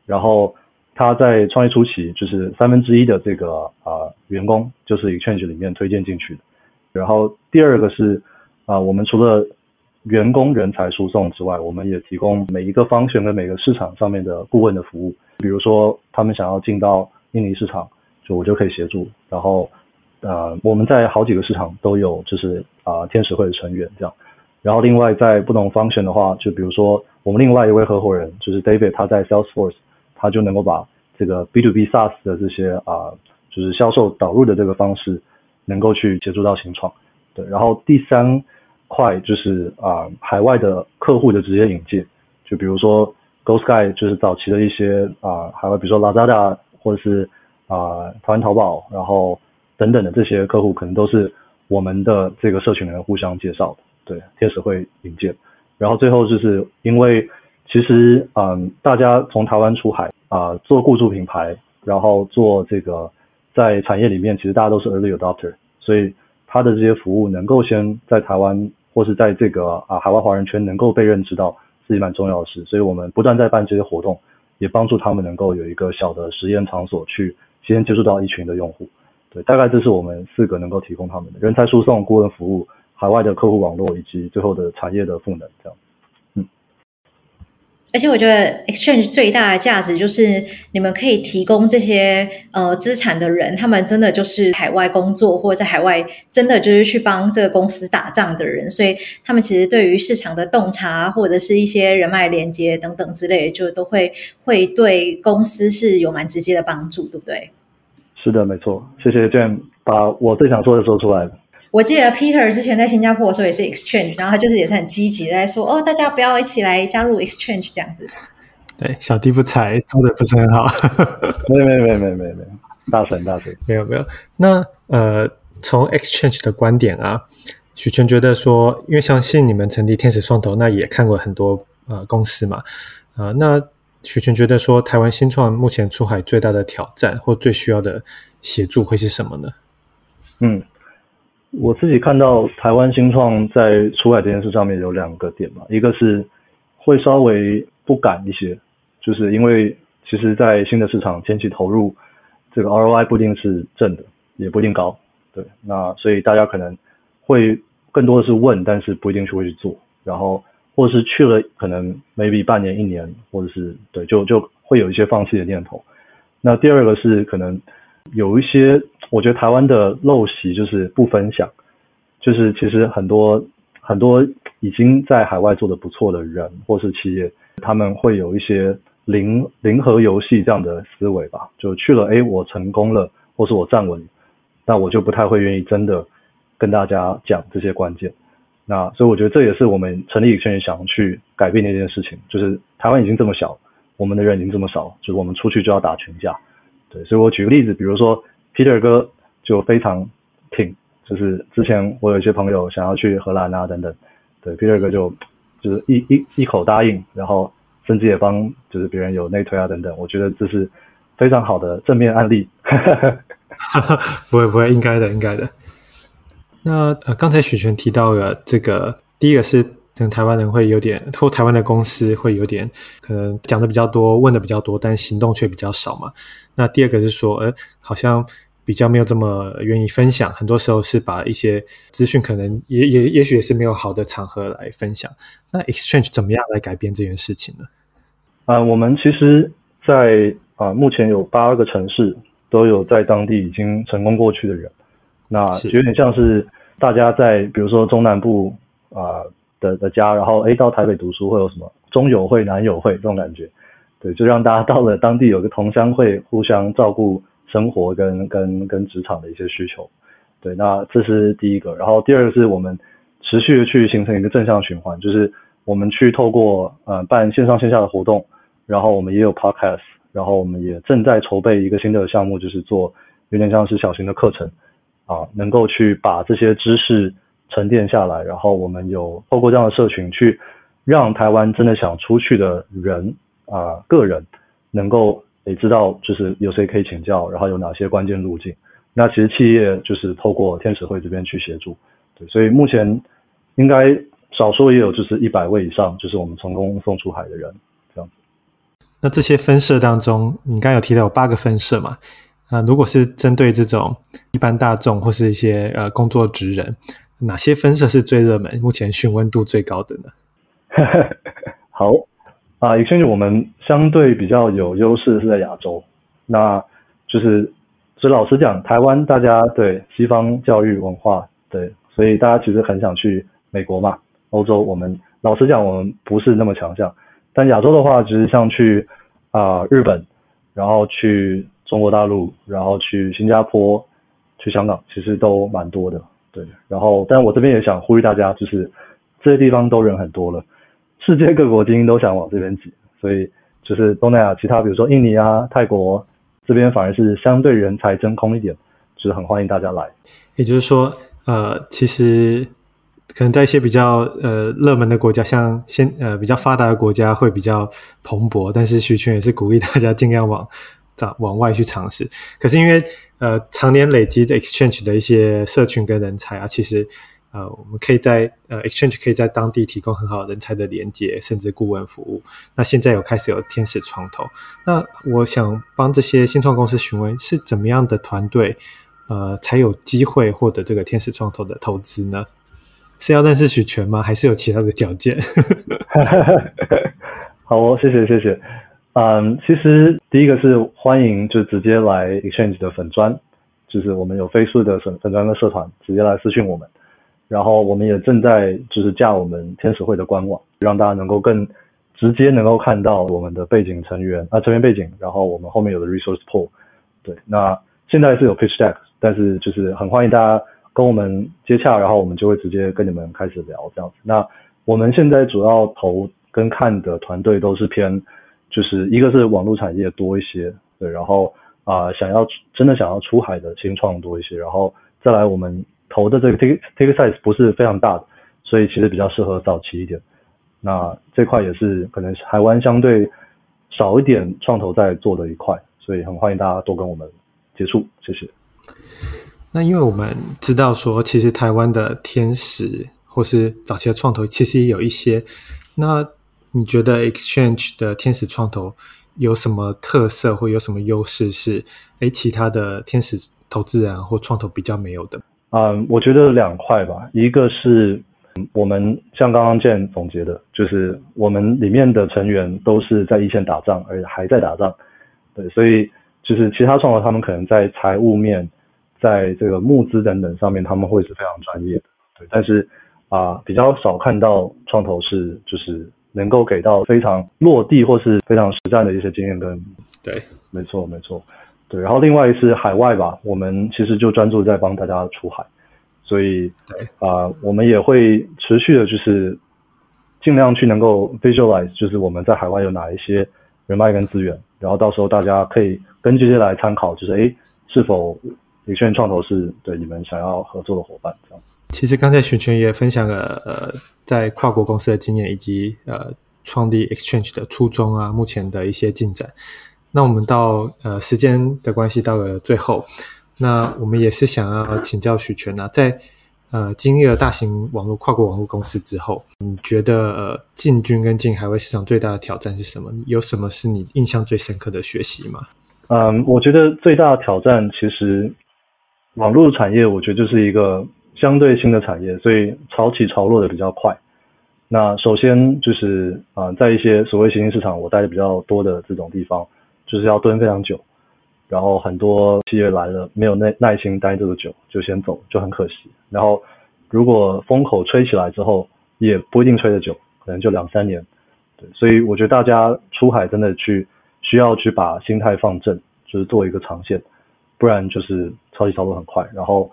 然后。他在创业初期，就是三分之一的这个啊、员工就是 XChange 里面推荐进去的。然后第二个是啊、我们除了员工人才输送之外，我们也提供每一个方选跟每个市场上面的顾问的服务。比如说他们想要进到印尼市场，就我就可以协助。然后呃，我们在好几个市场都有，就是啊、天使会的成员这样。然后另外在不同 function 的话，就比如说我们另外一位合伙人就是 David，他在 Salesforce，他就能够把这个 B to B SaaS 的这些啊、就是销售导入的这个方式，能够去接触到新创。对，然后第三块就是啊、海外的客户的直接引荐，就比如说 GoSky 就是早期的一些啊、海外比如说 Lazada 或者是啊、呃、台湾淘宝，然后等等的这些客户，可能都是我们的这个社群里面互相介绍的。对，天使会引荐，然后最后就是因为其实嗯，大家从台湾出海啊、做雇主品牌，然后做这个在产业里面，其实大家都是 early adopter，所以他的这些服务能够先在台湾或是在这个啊海外华人圈能够被认知到，是一蛮重要的事。所以我们不断在办这些活动，也帮助他们能够有一个小的实验场所去先接触到一群的用户。对，大概这是我们四个能够提供他们的人才输送、顾问服务。海外的客户网络以及最后的产业的赋能，这样，嗯，而且我觉得 Exchange 最大的价值就是你们可以提供这些呃资产的人，他们真的就是海外工作或者在海外真的就是去帮这个公司打仗的人，所以他们其实对于市场的洞察或者是一些人脉连接等等之类的，就都会会对公司是有蛮直接的帮助，对不对？是的，没错。谢谢 Jane 把我最想说的说出来。我记得 Peter 之前在新加坡的时候也是 Exchange，然后他就是也是很积极的在说，哦，大家不要一起来加入 Exchange 这样子。对，小弟不才，做的不是很好。[laughs] 没有没有没有没有没有，大神大神，没有没有。那呃，从 Exchange 的观点啊，许权觉得说，因为相信你们成立天使创投，那也看过很多呃公司嘛，啊、呃，那许权觉得说，台湾新创目前出海最大的挑战或最需要的协助会是什么呢？嗯。我自己看到台湾新创在出海这件事上面有两个点嘛，一个是会稍微不敢一些，就是因为其实，在新的市场前期投入，这个 ROI 不一定是正的，也不一定高，对，那所以大家可能会更多的是问，但是不一定是会去做，然后或者是去了可能 maybe 半年一年，或者是对，就就会有一些放弃的念头。那第二个是可能有一些。我觉得台湾的陋习就是不分享，就是其实很多很多已经在海外做得不错的人或是企业，他们会有一些零零和游戏这样的思维吧，就去了，诶，我成功了，或是我站稳，那我就不太会愿意真的跟大家讲这些关键。那所以我觉得这也是我们成立 Exchange 想去改变的一件事情，就是台湾已经这么小，我们的人已经这么少，就是我们出去就要打群架。对，所以我举个例子，比如说。Peter 哥就非常挺，就是之前我有一些朋友想要去荷兰啊等等，对 Peter 哥就就是一一一口答应，然后甚至也帮就是别人有内推啊等等，我觉得这是非常好的正面案例。[laughs] 不会不会，应该的应该的。那呃刚才许权提到了这个，第一个是可能台湾人会有点，或台湾的公司会有点可能讲的比较多，问的比较多，但行动却比较少嘛。那第二个是说，呃，好像比较没有这么愿意分享，很多时候是把一些资讯，可能也也也许也是没有好的场合来分享。那 Exchange 怎么样来改变这件事情呢？啊、呃，我们其实在啊、呃，目前有八个城市都有在当地已经成功过去的人，那有点像是大家在比如说中南部啊、呃、的的家，然后诶到台北读书会有什么中友会、南友会这种感觉。对，就让大家 [laughs] 到了当地有个同乡会，互相照顾生活跟跟跟职场的一些需求。对，那这是第一个。然后第二个是我们持续的去形成一个正向循环，就是我们去透过呃办线上线下的活动，然后我们也有 podcast，然后我们也正在筹备一个新的项目，就是做有点像是小型的课程啊，能够去把这些知识沉淀下来，然后我们有透过这样的社群去让台湾真的想出去的人。啊、呃，个人能够也知道，就是有谁可以请教，然后有哪些关键路径。那其实企业就是透过天使会这边去协助，对，所以目前应该少说也有就是一百位以上，就是我们成功送出海的人这样。那这些分社当中，你刚有提到有八个分社嘛？啊、如果是针对这种一般大众或是一些呃工作职人，哪些分社是最热门，目前询问度最高的呢？[laughs] 好。啊，Exchange 我们相对比较有优势是在亚洲，那就是所以老实讲，台湾大家对西方教育文化，对，所以大家其实很想去美国嘛，欧洲。我们老实讲，我们不是那么强项。但亚洲的话，其实像去啊、日本，然后去中国大陆，然后去新加坡，去香港，其实都蛮多的。对，然后，但我这边也想呼吁大家，就是这些地方都人很多了，世界各国精英都想往这边挤，所以就是东南亚其他，比如说印尼啊、泰国。这边反而是相对人才真空一点，就是很欢迎大家来。也就是说，呃，其实可能在一些比较呃热门的国家，像先呃比较发达的国家会比较蓬勃，但是许权也是鼓励大家尽量往往往外去尝试。可是因为呃常年累积的 exchange 的一些社群跟人才啊，其实。呃，我们可以在呃，Exchange 可以在当地提供很好人才的连接，甚至顾问服务。那现在有开始有天使创投，那我想帮这些新创公司询问，是怎么样的团队，呃，才有机会获得这个天使创投的投资呢？是要认识许权吗？还是有其他的条件？[laughs] 好哦，谢谢谢谢。嗯，其实第一个是欢迎，就直接来 Exchange 的粉专，就是我们有飞速的粉粉专的社团，直接来私讯我们。然后我们也正在就是架我们天使会的官网，让大家能够更直接能够看到我们的背景成员啊成员背景，然后我们后面有的 resource pool，对，那现在是有 pitch deck，但是就是很欢迎大家跟我们接洽，然后我们就会直接跟你们开始聊这样子。那我们现在主要投跟看的团队都是偏，就是一个是网络产业多一些，对，然后啊、想要真的想要出海的新创多一些，然后再来我们。投的这个 ticket ticket size 不是非常大的，所以其实比较适合早期一点。那这块也是可能台湾相对少一点创投在做的一块，所以很欢迎大家多跟我们接触，谢谢。那因为我们知道说，其实台湾的天使或是早期的创投其实也有一些。那你觉得 Exchange 的天使创投有什么特色或有什么优势是诶其他的天使投资人或创投比较没有的？嗯，我觉得两块吧，一个是我们像刚刚建总结的，就是我们里面的成员都是在一线打仗，而且还在打仗，对，所以就是其他创投他们可能在财务面，在这个募资等等上面他们会是非常专业的，对，但是啊、比较少看到创投是就是能够给到非常落地或是非常实战的一些经验跟，对，没错没错。对，然后另外是海外吧，我们其实就专注在帮大家出海，所以对啊、呃，我们也会持续的，就是尽量去能够 visualize，就是我们在海外有哪一些人脉跟资源，然后到时候大家可以根据这些来参考，就是诶，是否 Exchange 创投是对你们想要合作的伙伴这样。其实刚才许权也分享了呃，在跨国公司的经验以及呃创立 Exchange 的初衷啊，目前的一些进展。那我们到呃时间的关系到了最后，那我们也是想要请教许权啊，在呃经历了大型网络跨国网络公司之后，你觉得呃进军跟进海外市场最大的挑战是什么？有什么是你印象最深刻的学习吗？嗯，我觉得最大的挑战其实网络产业，我觉得就是一个相对新的产业，所以潮起潮落的比较快。那首先就是啊、在一些所谓新兴市场，我待的比较多的这种地方。就是要蹲非常久，然后很多企业来了没有耐耐心待这么久就先走，就很可惜。然后如果风口吹起来之后，也不一定吹得久，可能就两三年。对，所以我觉得大家出海真的去需要去把心态放正，就是做一个长线，不然就是超级潮落很快。然后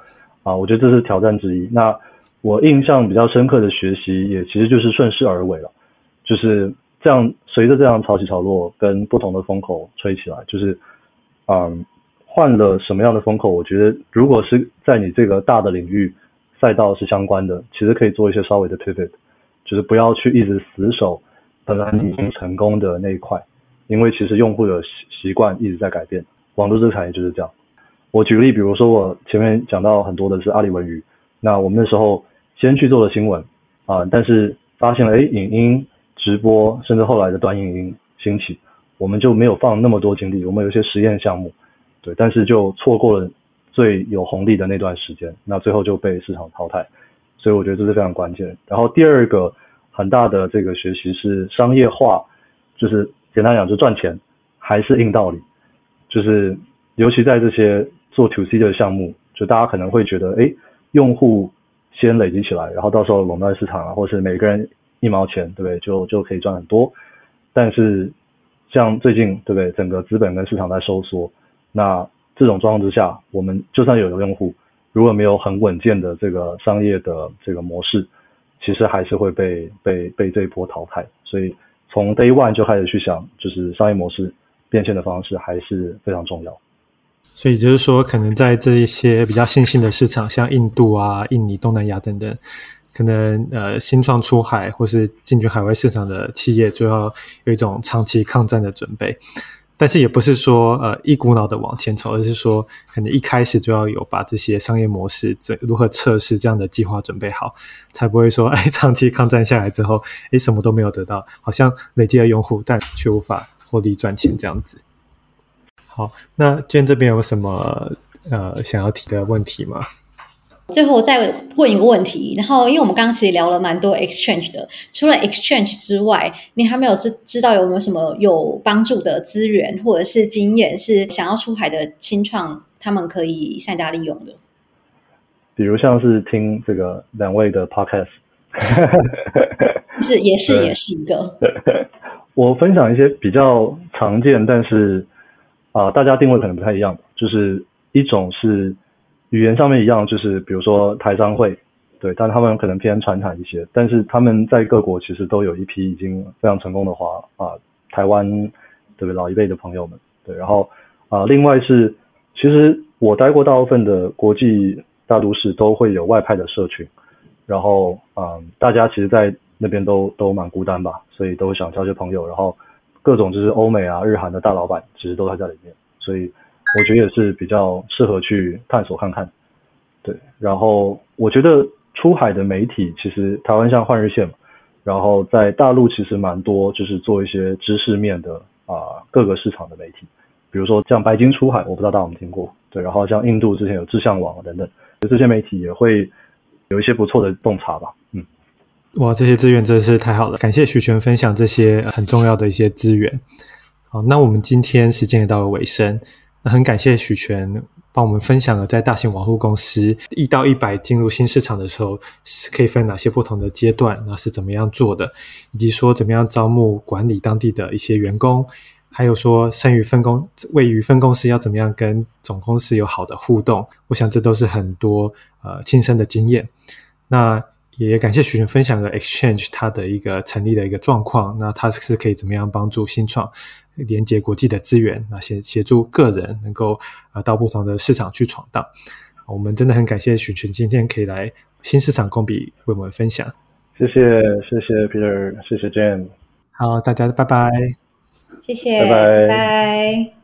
啊，我觉得这是挑战之一。那我印象比较深刻的学习也其实就是顺势而为了，就是。这样随着这样潮起潮落，跟不同的风口吹起来，就是，嗯，换了什么样的风口？我觉得如果是在你这个大的领域赛道是相关的，其实可以做一些稍微的 pivot，就是不要去一直死守本来已经成功的那一块，因为其实用户的习习惯一直在改变。网络这个产业就是这样。我举个例，比如说我前面讲到很多的是阿里文娱，那我们那时候先去做了新闻啊，但是发现了哎，影音。直播甚至后来的短影音兴起，我们就没有放那么多精力。我们有一些实验项目，对，但是就错过了最有红利的那段时间，那最后就被市场淘汰。所以我觉得这是非常关键。然后第二个很大的这个学习是商业化，就是简单讲就赚钱还是硬道理，就是尤其在这些做 to C 的项目，就大家可能会觉得，哎，用户先累积起来，然后到时候垄断市场啊，或是每个人一毛钱，对不对？就就可以赚很多。但是像最近，对不对？整个资本跟市场在收缩，那这种状况之下，我们就算有了用户，如果没有很稳健的这个商业的这个模式，其实还是会被被被这一波淘汰。所以从 day one 就开始去想，就是商业模式变现的方式还是非常重要。所以就是说，可能在这一些比较新兴的市场，像印度啊、印尼、东南亚等等，可能呃新创出海或是进军海外市场的企业，就要有一种长期抗战的准备。但是也不是说呃一股脑的往前走，而是说可能一开始就要有把这些商业模式这如何测试这样的计划准备好，才不会说哎长期抗战下来之后，哎什么都没有得到，好像累积了用户，但却无法获利赚钱这样子。好，那 Jane 这边有什么呃想要提的问题吗？最后再问一个问题，然后因为我们刚刚其实聊了蛮多 exchange 的，除了 exchange 之外，你还没有知知道有没有什么有帮助的资源或者是经验，是想要出海的新创他们可以善加利用的？比如像是听这个两位的 podcast，[laughs] 是也是也是一个。[laughs] 我分享一些比较常见，但是。啊、大家定位可能不太一样，就是一种是语言上面一样，就是比如说台商会，对，但他们可能偏传统一些，但是他们在各国其实都有一批已经非常成功的华啊，台湾对老一辈的朋友们，对，然后啊、另外是其实我待过大部分的国际大都市都会有外派的社群，然后啊、大家其实，在那边都都蛮孤单吧，所以都想交些朋友，然后。各种就是欧美啊、日韩的大老板，其实都在这里面，所以我觉得也是比较适合去探索看看。对，然后我觉得出海的媒体，其实台湾像换日线嘛，然后在大陆其实蛮多，就是做一些知识面的啊、各个市场的媒体，比如说像白金出海，我不知道大家有没有听过，对，然后像印度之前有志向网等等，就这些媒体也会有一些不错的洞察吧，嗯。哇，这些资源真的是太好了！感谢许权分享这些很重要的一些资源。好，那我们今天时间也到了尾声，那很感谢许权帮我们分享了在大型网络公司一到一百进入新市场的时候，是可以分哪些不同的阶段，那是怎么样做的，以及说怎么样招募管理当地的一些员工，还有说剩余分公位于分公司要怎么样跟总公司有好的互动。我想这都是很多呃亲身的经验。那也感谢许权分享了 Exchange 它的一个成立的一个状况，那它是可以怎么样帮助新创连接国际的资源，那协协助个人能够呃到不同的市场去闯荡。我们真的很感谢许群今天可以来新市场共笔为我们分享。谢谢谢谢 Peter，谢谢 Jane。好，大家拜拜。谢谢，拜拜。拜拜。